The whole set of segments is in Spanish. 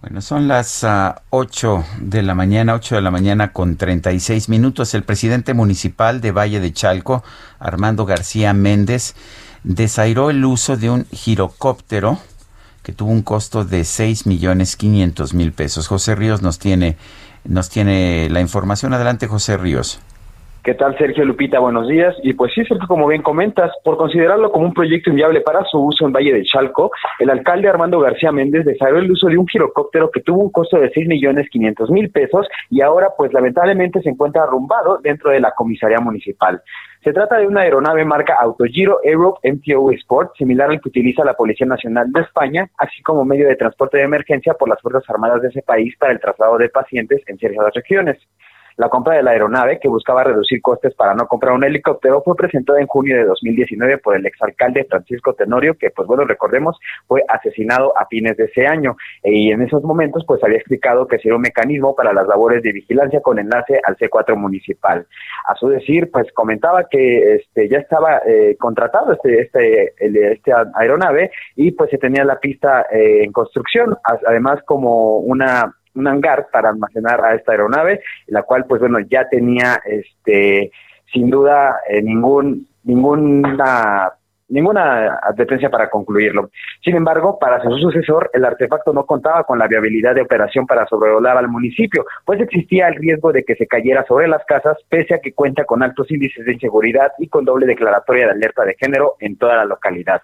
Bueno, son las uh, 8 de la mañana, 8 de la mañana con 36 minutos. El presidente municipal de Valle de Chalco, Armando García Méndez, desairó el uso de un girocóptero que tuvo un costo de 6 millones 500 mil pesos. José Ríos nos tiene, nos tiene la información. Adelante, José Ríos. ¿Qué tal, Sergio Lupita? Buenos días. Y pues sí, Sergio, como bien comentas, por considerarlo como un proyecto inviable para su uso en Valle de Chalco, el alcalde Armando García Méndez desarrolló el uso de un girocóptero que tuvo un costo de 6 millones 500 mil pesos y ahora, pues lamentablemente, se encuentra arrumbado dentro de la comisaría municipal. Se trata de una aeronave marca Autogiro Europe MTO Sport, similar al que utiliza la Policía Nacional de España, así como medio de transporte de emergencia por las Fuerzas Armadas de ese país para el traslado de pacientes en ciertas regiones. La compra de la aeronave, que buscaba reducir costes para no comprar un helicóptero, fue presentada en junio de 2019 por el exalcalde Francisco Tenorio, que, pues bueno, recordemos, fue asesinado a fines de ese año. Y en esos momentos, pues había explicado que sería un mecanismo para las labores de vigilancia con enlace al C4 municipal. A su decir, pues comentaba que este ya estaba eh, contratado este, este, este aeronave y pues se tenía la pista eh, en construcción, además como una un hangar para almacenar a esta aeronave, la cual pues bueno ya tenía este sin duda eh, ningún ninguna ninguna advertencia para concluirlo. Sin embargo, para su sucesor, el artefacto no contaba con la viabilidad de operación para sobrevolar al municipio, pues existía el riesgo de que se cayera sobre las casas, pese a que cuenta con altos índices de inseguridad y con doble declaratoria de alerta de género en toda la localidad.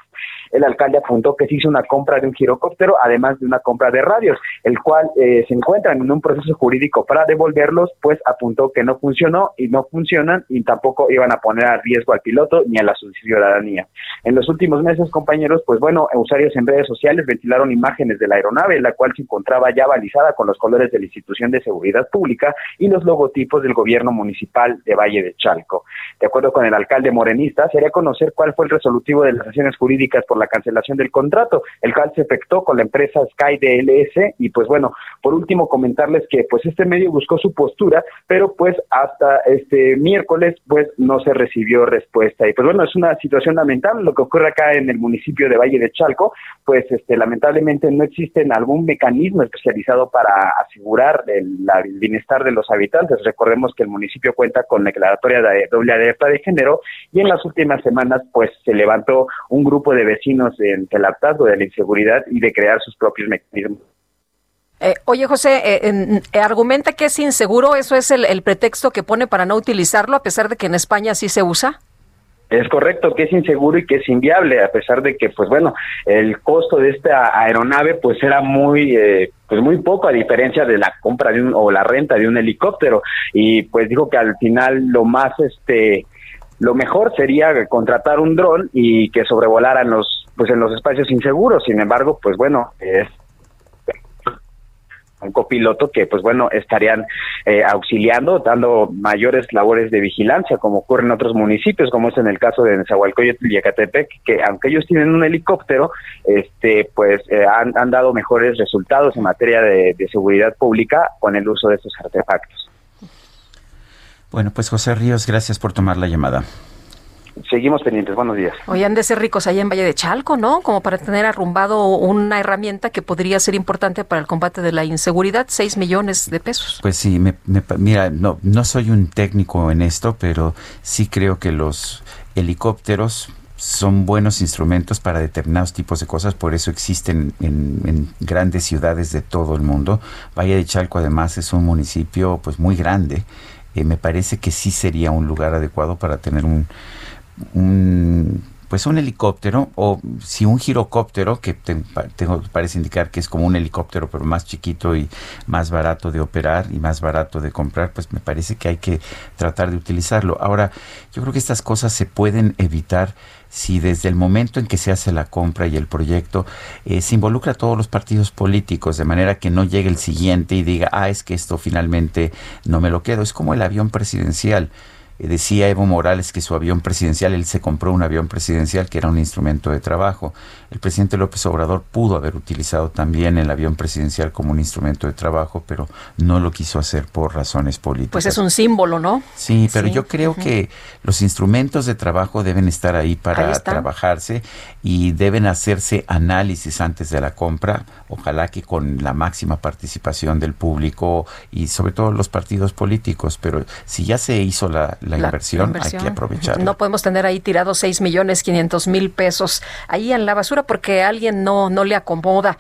El alcalde apuntó que se hizo una compra de un girocóptero, además de una compra de radios, el cual eh, se encuentra en un proceso jurídico para devolverlos, pues apuntó que no funcionó y no funcionan y tampoco iban a poner a riesgo al piloto ni a la ciudadanía. En los últimos meses, compañeros, pues bueno, usuarios en redes sociales ventilaron imágenes de la aeronave, la cual se encontraba ya balizada con los colores de la institución de seguridad pública y los logotipos del gobierno municipal de Valle de Chalco. De acuerdo con el alcalde morenista, sería conocer cuál fue el resolutivo de las acciones jurídicas por la cancelación del contrato, el cual se efectuó con la empresa Sky DLS y pues bueno, por último comentarles que pues este medio buscó su postura, pero pues hasta este miércoles pues no se recibió respuesta. Y pues bueno, es una situación lamentable lo que ocurre acá en el municipio de Valle de Chalco, pues este lamentablemente no existe algún mecanismo especializado para asegurar el, bienestar de los habitantes. Recordemos que el municipio cuenta con declaratoria de doble alerta de género y en las últimas semanas pues se levantó un grupo de vecinos en el hartazgo de la inseguridad y de crear sus propios mecanismos. Eh, oye, José, eh, eh, argumenta que es inseguro, ¿eso es el, pretexto que pone para no utilizarlo, a pesar de que en España sí se usa? Es correcto que es inseguro y que es inviable, a pesar de que, pues bueno, el costo de esta aeronave pues era muy, pues muy poco a diferencia de la compra de un, o la renta de un helicóptero. Y pues dijo que al final lo más, este, lo mejor sería contratar un dron y que sobrevolaran los, pues en los espacios inseguros. Sin embargo, pues bueno, es un copiloto que pues bueno estarían eh, auxiliando dando mayores labores de vigilancia como ocurre en otros municipios como es en el caso de Nezahualcóyotl y Ecatepec que aunque ellos tienen un helicóptero este pues eh, han, han, dado mejores resultados en materia de, de seguridad pública con el uso de estos artefactos bueno pues José Ríos gracias por tomar la llamada seguimos pendientes. Buenos días. Oye, han de ser ricos allá en Valle de Chalco, ¿no? Como para tener arrumbado una herramienta que podría ser importante para el combate de la inseguridad, 6 millones de pesos. Pues sí, me, mira, no, no soy un técnico en esto, pero sí creo que los helicópteros son buenos instrumentos para determinados tipos de cosas, por eso existen en, grandes ciudades de todo el mundo. Valle de Chalco además es un municipio pues muy grande. Eh, me parece que sí sería un lugar adecuado para tener un, un pues un helicóptero o si un girocóptero, que tengo, parece indicar que es como un helicóptero pero más chiquito y más barato de operar y más barato de comprar, pues me parece que hay que tratar de utilizarlo. Ahora, yo creo que estas cosas se pueden evitar si desde el momento en que se hace la compra y el proyecto eh, se involucra a todos los partidos políticos, de manera que no llegue el siguiente y diga, ah, es que esto finalmente no me lo quedo. Es como el avión presidencial. Decía Evo Morales que su avión presidencial, él se compró un avión presidencial que era un instrumento de trabajo. El presidente López Obrador pudo haber utilizado también el avión presidencial como un instrumento de trabajo, pero no lo quiso hacer por razones políticas. Pues es un símbolo, ¿no? Sí, pero yo creo que los instrumentos de trabajo deben estar ahí para trabajarse y deben hacerse análisis antes de la compra, ojalá que con la máxima participación del público y sobre todo los partidos políticos, pero si ya se hizo la, la, inversión, hay que aprovecharla. No podemos tener ahí tirados 6 millones 500 mil pesos ahí en la basura porque alguien no, no le acomoda.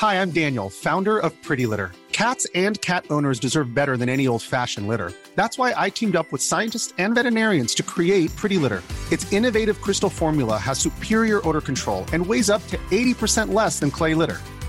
Hi, I'm Daniel, founder of Pretty Litter. Cats and cat owners deserve better than any old-fashioned litter. That's why I teamed up with scientists and veterinarians to create Pretty Litter. Its innovative crystal formula has superior odor control and weighs up to 80% less than clay litter.